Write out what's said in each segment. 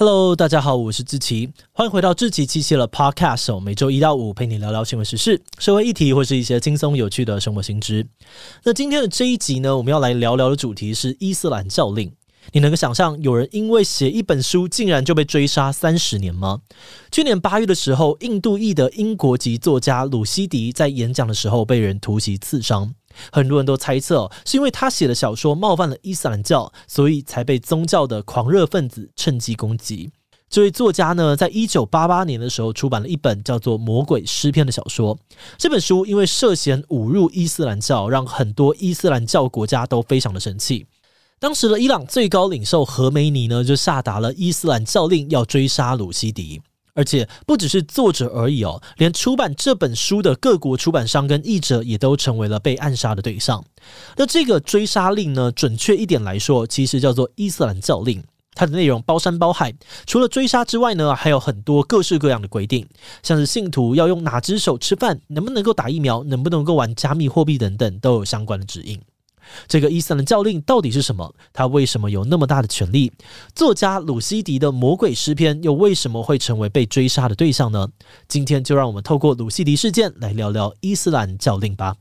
Hello，大家好，我是志奇，欢迎回到志奇七七的 Podcast，每周一到五陪你聊聊新闻时事、社会议题或是一些轻松有趣的生活新知。那今天的这一集呢，我们要来聊聊的主题是伊斯兰教令。你能够想象有人因为写一本书，竟然就被追杀三十年吗？去年八月的时候，印度裔的英国籍作家鲁西迪在演讲的时候被人突袭刺伤。很多人都猜测，是因为他写的小说冒犯了伊斯兰教，所以才被宗教的狂热分子趁机攻击。这位作家呢，在一九八八年的时候出版了一本叫做《魔鬼诗篇》的小说。这本书因为涉嫌侮辱伊斯兰教，让很多伊斯兰教国家都非常的生气。当时的伊朗最高领袖何梅尼呢，就下达了伊斯兰教令，要追杀鲁西迪。而且不只是作者而已哦，连出版这本书的各国出版商跟译者也都成为了被暗杀的对象。那这个追杀令呢，准确一点来说，其实叫做伊斯兰教令。它的内容包山包海，除了追杀之外呢，还有很多各式各样的规定，像是信徒要用哪只手吃饭，能不能够打疫苗，能不能够玩加密货币等等，都有相关的指引。这个伊斯兰教令到底是什么？他为什么有那么大的权力？作家鲁西迪的《魔鬼诗篇》又为什么会成为被追杀的对象呢？今天就让我们透过鲁西迪事件来聊聊伊斯兰教令吧。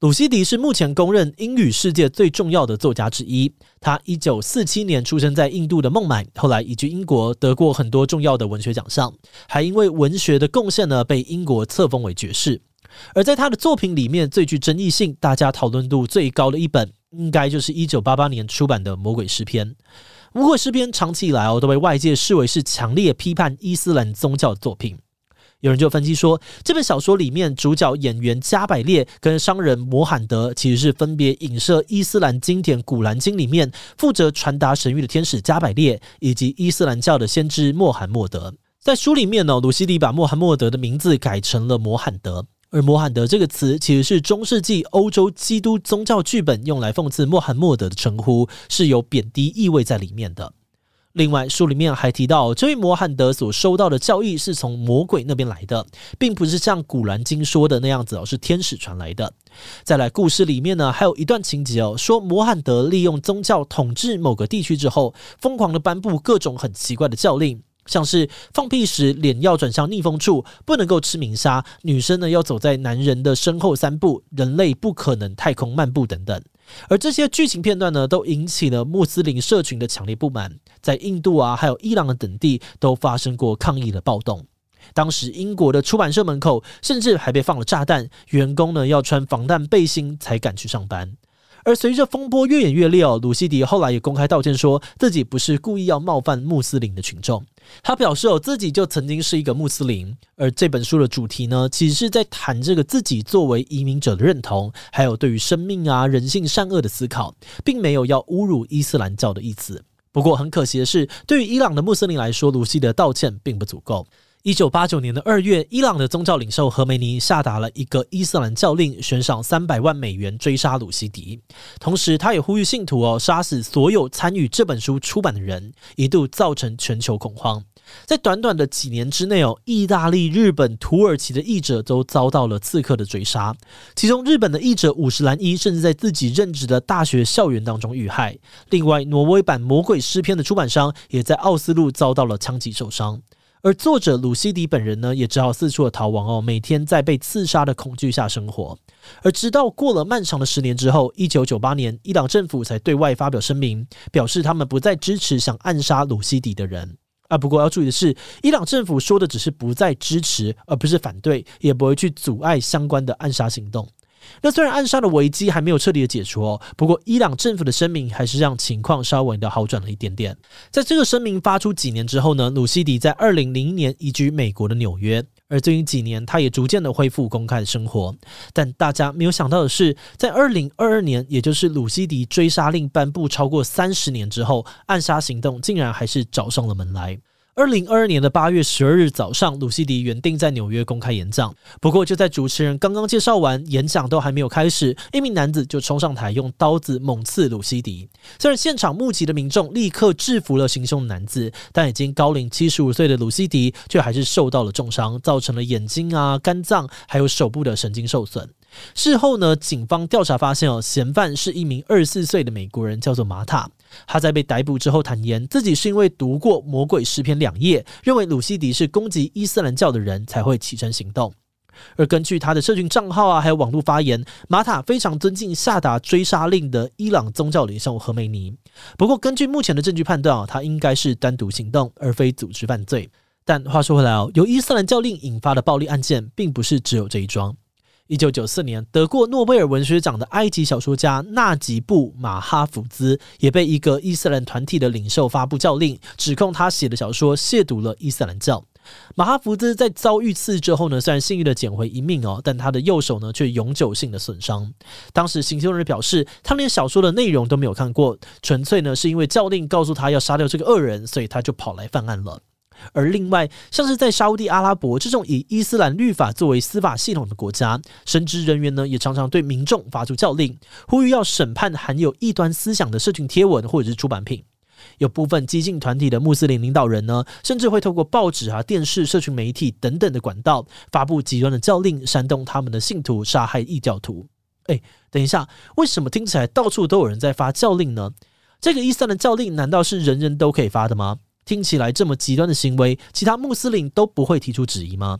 鲁西迪是目前公认英语世界最重要的作家之一。他一九四七年出生在印度的孟买，后来移居英国，得过很多重要的文学奖项，还因为文学的贡献呢，被英国册封为爵士。而在他的作品里面，最具争议性、大家讨论度最高的一本，应该就是一九八八年出版的《魔鬼诗篇》。《魔鬼诗篇》长期以来哦，都被外界视为是强烈批判伊斯兰宗教的作品。有人就分析说，这本小说里面主角演员加百列跟商人摩罕德，其实是分别影射伊斯兰经典《古兰经》里面负责传达神谕的天使加百列，以及伊斯兰教的先知穆罕默德。在书里面呢，鲁西迪把穆罕默德的名字改成了摩罕德，而摩罕德这个词其实是中世纪欧洲基督宗教剧本用来讽刺穆罕默德的称呼，是有贬低意味在里面的。另外，书里面还提到，这位摩罕德所收到的教义是从魔鬼那边来的，并不是像《古兰经》说的那样子哦，是天使传来的。再来，故事里面呢，还有一段情节哦，说摩罕德利用宗教统治某个地区之后，疯狂的颁布各种很奇怪的教令，像是放屁时脸要转向逆风处，不能够吃明沙，女生呢要走在男人的身后三步，人类不可能太空漫步等等。而这些剧情片段呢，都引起了穆斯林社群的强烈不满，在印度啊，还有伊朗的等地都发生过抗议的暴动。当时英国的出版社门口甚至还被放了炸弹，员工呢要穿防弹背心才敢去上班。而随着风波越演越烈哦，鲁西迪后来也公开道歉，说自己不是故意要冒犯穆斯林的群众。他表示哦，自己就曾经是一个穆斯林，而这本书的主题呢，其实是在谈这个自己作为移民者的认同，还有对于生命啊、人性善恶的思考，并没有要侮辱伊斯兰教的意思。不过很可惜的是，对于伊朗的穆斯林来说，鲁西迪的道歉并不足够。一九八九年的二月，伊朗的宗教领袖何梅尼下达了一个伊斯兰教令，悬赏三百万美元追杀鲁西迪。同时，他也呼吁信徒哦，杀死所有参与这本书出版的人，一度造成全球恐慌。在短短的几年之内哦，意大利、日本、土耳其的译者都遭到了刺客的追杀。其中，日本的译者五十岚一甚至在自己任职的大学校园当中遇害。另外，挪威版《魔鬼诗篇》的出版商也在奥斯陆遭到了枪击受伤。而作者鲁西迪本人呢，也只好四处的逃亡哦，每天在被刺杀的恐惧下生活。而直到过了漫长的十年之后，一九九八年，伊朗政府才对外发表声明，表示他们不再支持想暗杀鲁西迪的人。啊，不过要注意的是，伊朗政府说的只是不再支持，而不是反对，也不会去阻碍相关的暗杀行动。那虽然暗杀的危机还没有彻底的解除哦，不过伊朗政府的声明还是让情况稍微的好转了一点点。在这个声明发出几年之后呢，鲁西迪在二零零一年移居美国的纽约，而最近几年他也逐渐的恢复公开的生活。但大家没有想到的是，在二零二二年，也就是鲁西迪追杀令颁布超过三十年之后，暗杀行动竟然还是找上了门来。二零二二年的八月十二日早上，鲁西迪原定在纽约公开演讲，不过就在主持人刚刚介绍完，演讲都还没有开始，一名男子就冲上台，用刀子猛刺鲁西迪。虽然现场目击的民众立刻制服了行凶男子，但已经高龄七十五岁的鲁西迪却还是受到了重伤，造成了眼睛啊、肝脏还有手部的神经受损。事后呢，警方调查发现哦，嫌犯是一名二十四岁的美国人，叫做马塔。他在被逮捕之后坦言，自己是因为读过《魔鬼诗篇》两页，认为鲁西迪是攻击伊斯兰教的人，才会起身行动。而根据他的社群账号啊，还有网络发言，马塔非常尊敬下达追杀令的伊朗宗教领袖何梅尼。不过，根据目前的证据判断啊，他应该是单独行动，而非组织犯罪。但话说回来哦，由伊斯兰教令引发的暴力案件，并不是只有这一桩。一九九四年，得过诺贝尔文学奖的埃及小说家纳吉布·马哈福兹，也被一个伊斯兰团体的领袖发布教令，指控他写的小说亵渎了伊斯兰教。马哈福兹在遭遇刺之后呢，虽然幸运的捡回一命哦，但他的右手呢却永久性的损伤。当时行凶人表示，他连小说的内容都没有看过，纯粹呢是因为教令告诉他要杀掉这个恶人，所以他就跑来犯案了。而另外，像是在沙乌地阿拉伯这种以伊斯兰律法作为司法系统的国家，神职人员呢也常常对民众发出教令，呼吁要审判含有异端思想的社群贴文或者是出版品。有部分激进团体的穆斯林领导人呢，甚至会透过报纸啊、电视、社群媒体等等的管道，发布极端的教令，煽动他们的信徒杀害异教徒。诶，等一下，为什么听起来到处都有人在发教令呢？这个伊斯兰的教令难道是人人都可以发的吗？听起来这么极端的行为，其他穆斯林都不会提出质疑吗？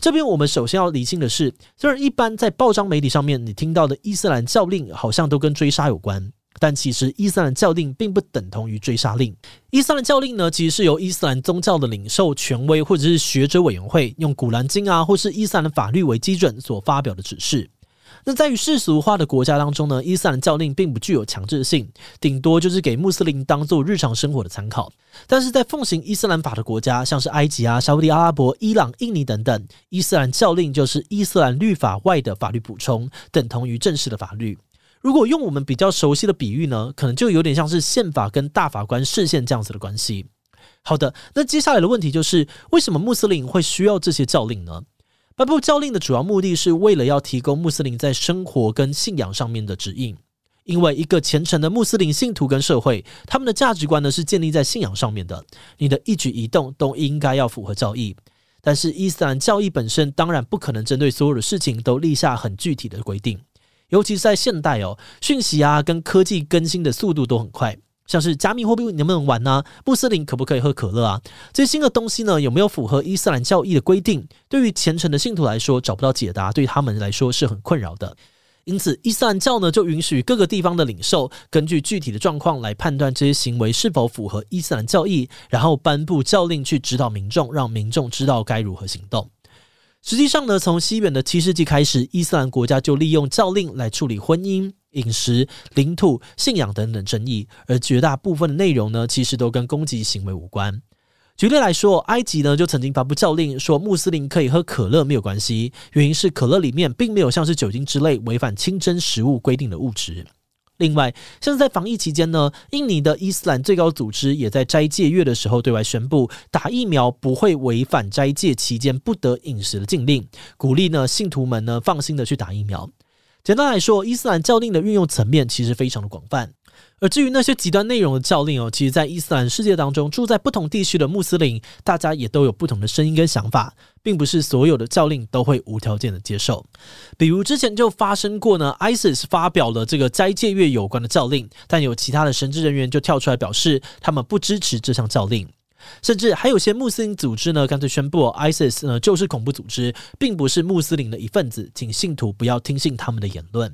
这边我们首先要理清的是，虽然一般在报章媒体上面你听到的伊斯兰教令好像都跟追杀有关。但其实伊斯兰教令并不等同于追杀令。伊斯兰教令呢，其实是由伊斯兰宗教的领袖、权威或者是学者委员会用古兰经啊，或是伊斯兰的法律为基准所发表的指示。那在于世俗化的国家当中呢，伊斯兰教令并不具有强制性，顶多就是给穆斯林当做日常生活的参考。但是在奉行伊斯兰法的国家，像是埃及啊、沙乌地阿拉伯、伊朗、印尼等等，伊斯兰教令就是伊斯兰律法外的法律补充，等同于正式的法律。如果用我们比较熟悉的比喻呢，可能就有点像是宪法跟大法官释宪这样子的关系。好的，那接下来的问题就是，为什么穆斯林会需要这些教令呢？颁布教令的主要目的是为了要提供穆斯林在生活跟信仰上面的指引。因为一个虔诚的穆斯林信徒跟社会，他们的价值观呢是建立在信仰上面的，你的一举一动都应该要符合教义。但是伊斯兰教义本身当然不可能针对所有的事情都立下很具体的规定。尤其是在现代哦，讯息啊跟科技更新的速度都很快，像是加密货币能不能玩呢？穆斯林可不可以喝可乐啊？这些新的东西呢，有没有符合伊斯兰教义的规定？对于虔诚的信徒来说，找不到解答，对他们来说是很困扰的。因此，伊斯兰教呢就允许各个地方的领袖根据具体的状况来判断这些行为是否符合伊斯兰教义，然后颁布教令去指导民众，让民众知道该如何行动。实际上呢，从西元的七世纪开始，伊斯兰国家就利用教令来处理婚姻、饮食、领土、信仰等等争议，而绝大部分的内容呢，其实都跟攻击行为无关。举例来说，埃及呢就曾经发布教令说，穆斯林可以喝可乐没有关系，原因是可乐里面并没有像是酒精之类违反清真食物规定的物质。另外，像是在防疫期间呢，印尼的伊斯兰最高组织也在斋戒月的时候对外宣布，打疫苗不会违反斋戒期间不得饮食的禁令，鼓励呢信徒们呢放心的去打疫苗。简单来说，伊斯兰教令的运用层面其实非常的广泛。而至于那些极端内容的教令哦，其实，在伊斯兰世界当中，住在不同地区的穆斯林，大家也都有不同的声音跟想法，并不是所有的教令都会无条件的接受。比如之前就发生过呢，ISIS 发表了这个斋戒月有关的教令，但有其他的神职人员就跳出来表示，他们不支持这项教令，甚至还有些穆斯林组织呢，干脆宣布 ISIS 呢就是恐怖组织，并不是穆斯林的一份子，请信徒不要听信他们的言论。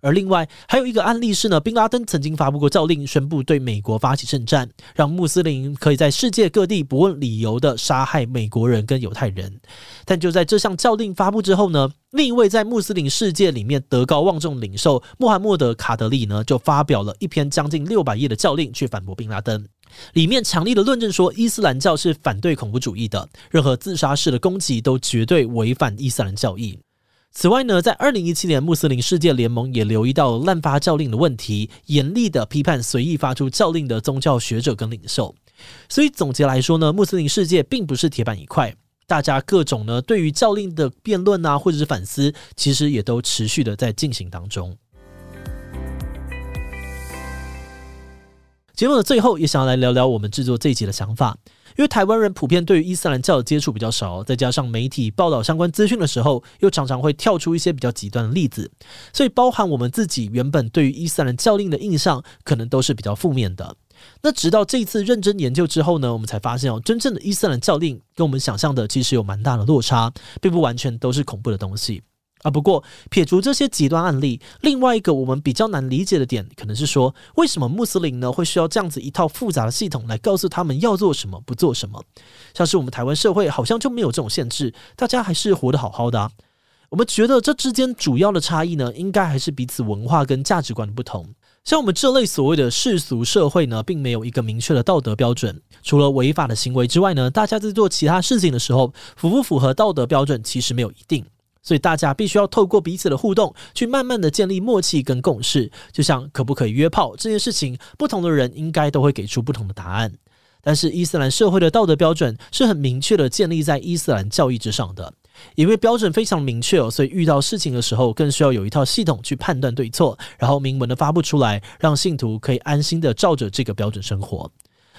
而另外还有一个案例是呢，宾拉登曾经发布过教令，宣布对美国发起圣战，让穆斯林可以在世界各地不问理由的杀害美国人跟犹太人。但就在这项教令发布之后呢，另一位在穆斯林世界里面德高望重领袖穆罕默德·卡德利呢，就发表了一篇将近六百页的教令去反驳宾拉登，里面强力的论证说，伊斯兰教是反对恐怖主义的，任何自杀式的攻击都绝对违反伊斯兰教义。此外呢，在二零一七年，穆斯林世界联盟也留意到滥发教令的问题，严厉的批判随意发出教令的宗教学者跟领袖。所以总结来说呢，穆斯林世界并不是铁板一块，大家各种呢对于教令的辩论啊，或者是反思，其实也都持续的在进行当中。节目的最后，也想要来聊聊我们制作这一集的想法。因为台湾人普遍对于伊斯兰教的接触比较少，再加上媒体报道相关资讯的时候，又常常会跳出一些比较极端的例子，所以包含我们自己原本对于伊斯兰教令的印象，可能都是比较负面的。那直到这一次认真研究之后呢，我们才发现哦，真正的伊斯兰教令跟我们想象的其实有蛮大的落差，并不完全都是恐怖的东西。啊，不过撇除这些极端案例，另外一个我们比较难理解的点，可能是说，为什么穆斯林呢会需要这样子一套复杂的系统来告诉他们要做什么，不做什么？像是我们台湾社会好像就没有这种限制，大家还是活得好好的啊。我们觉得这之间主要的差异呢，应该还是彼此文化跟价值观的不同。像我们这类所谓的世俗社会呢，并没有一个明确的道德标准，除了违法的行为之外呢，大家在做其他事情的时候，符不符合道德标准，其实没有一定。所以大家必须要透过彼此的互动，去慢慢的建立默契跟共识。就像可不可以约炮这件事情，不同的人应该都会给出不同的答案。但是伊斯兰社会的道德标准是很明确的建立在伊斯兰教义之上的，因为标准非常明确哦，所以遇到事情的时候，更需要有一套系统去判断对错，然后明文的发布出来，让信徒可以安心的照着这个标准生活。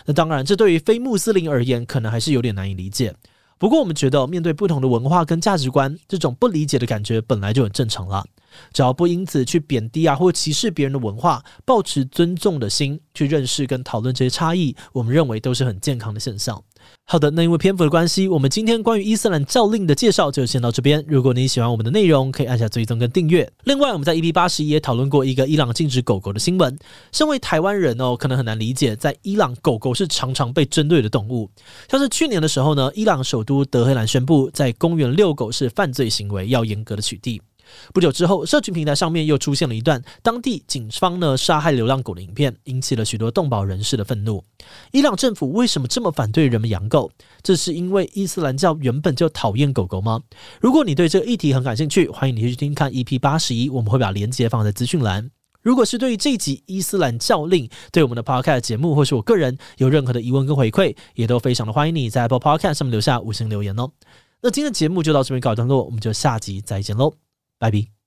那当然，这对于非穆斯林而言，可能还是有点难以理解。不过，我们觉得面对不同的文化跟价值观，这种不理解的感觉本来就很正常了。只要不因此去贬低啊或歧视别人的文化，保持尊重的心去认识跟讨论这些差异，我们认为都是很健康的现象。好的，那因为篇幅的关系，我们今天关于伊斯兰教令的介绍就先到这边。如果你喜欢我们的内容，可以按下追踪跟订阅。另外，我们在 EP 八十一也讨论过一个伊朗禁止狗狗的新闻。身为台湾人哦，可能很难理解，在伊朗狗狗是常常被针对的动物。像是去年的时候呢，伊朗首都德黑兰宣布，在公园遛狗是犯罪行为，要严格的取缔。不久之后，社群平台上面又出现了一段当地警方呢杀害流浪狗的影片，引起了许多动保人士的愤怒。伊朗政府为什么这么反对人们养狗？这是因为伊斯兰教原本就讨厌狗狗吗？如果你对这个议题很感兴趣，欢迎你去听看 EP 八十一，我们会把链接放在资讯栏。如果是对于这一集伊斯兰教令，对我们的 Podcast 节目或是我个人有任何的疑问跟回馈，也都非常的欢迎你在 Apple Podcast 上面留下五星留言哦。那今天的节目就到这边告一段落，我们就下集再见喽。拜拜。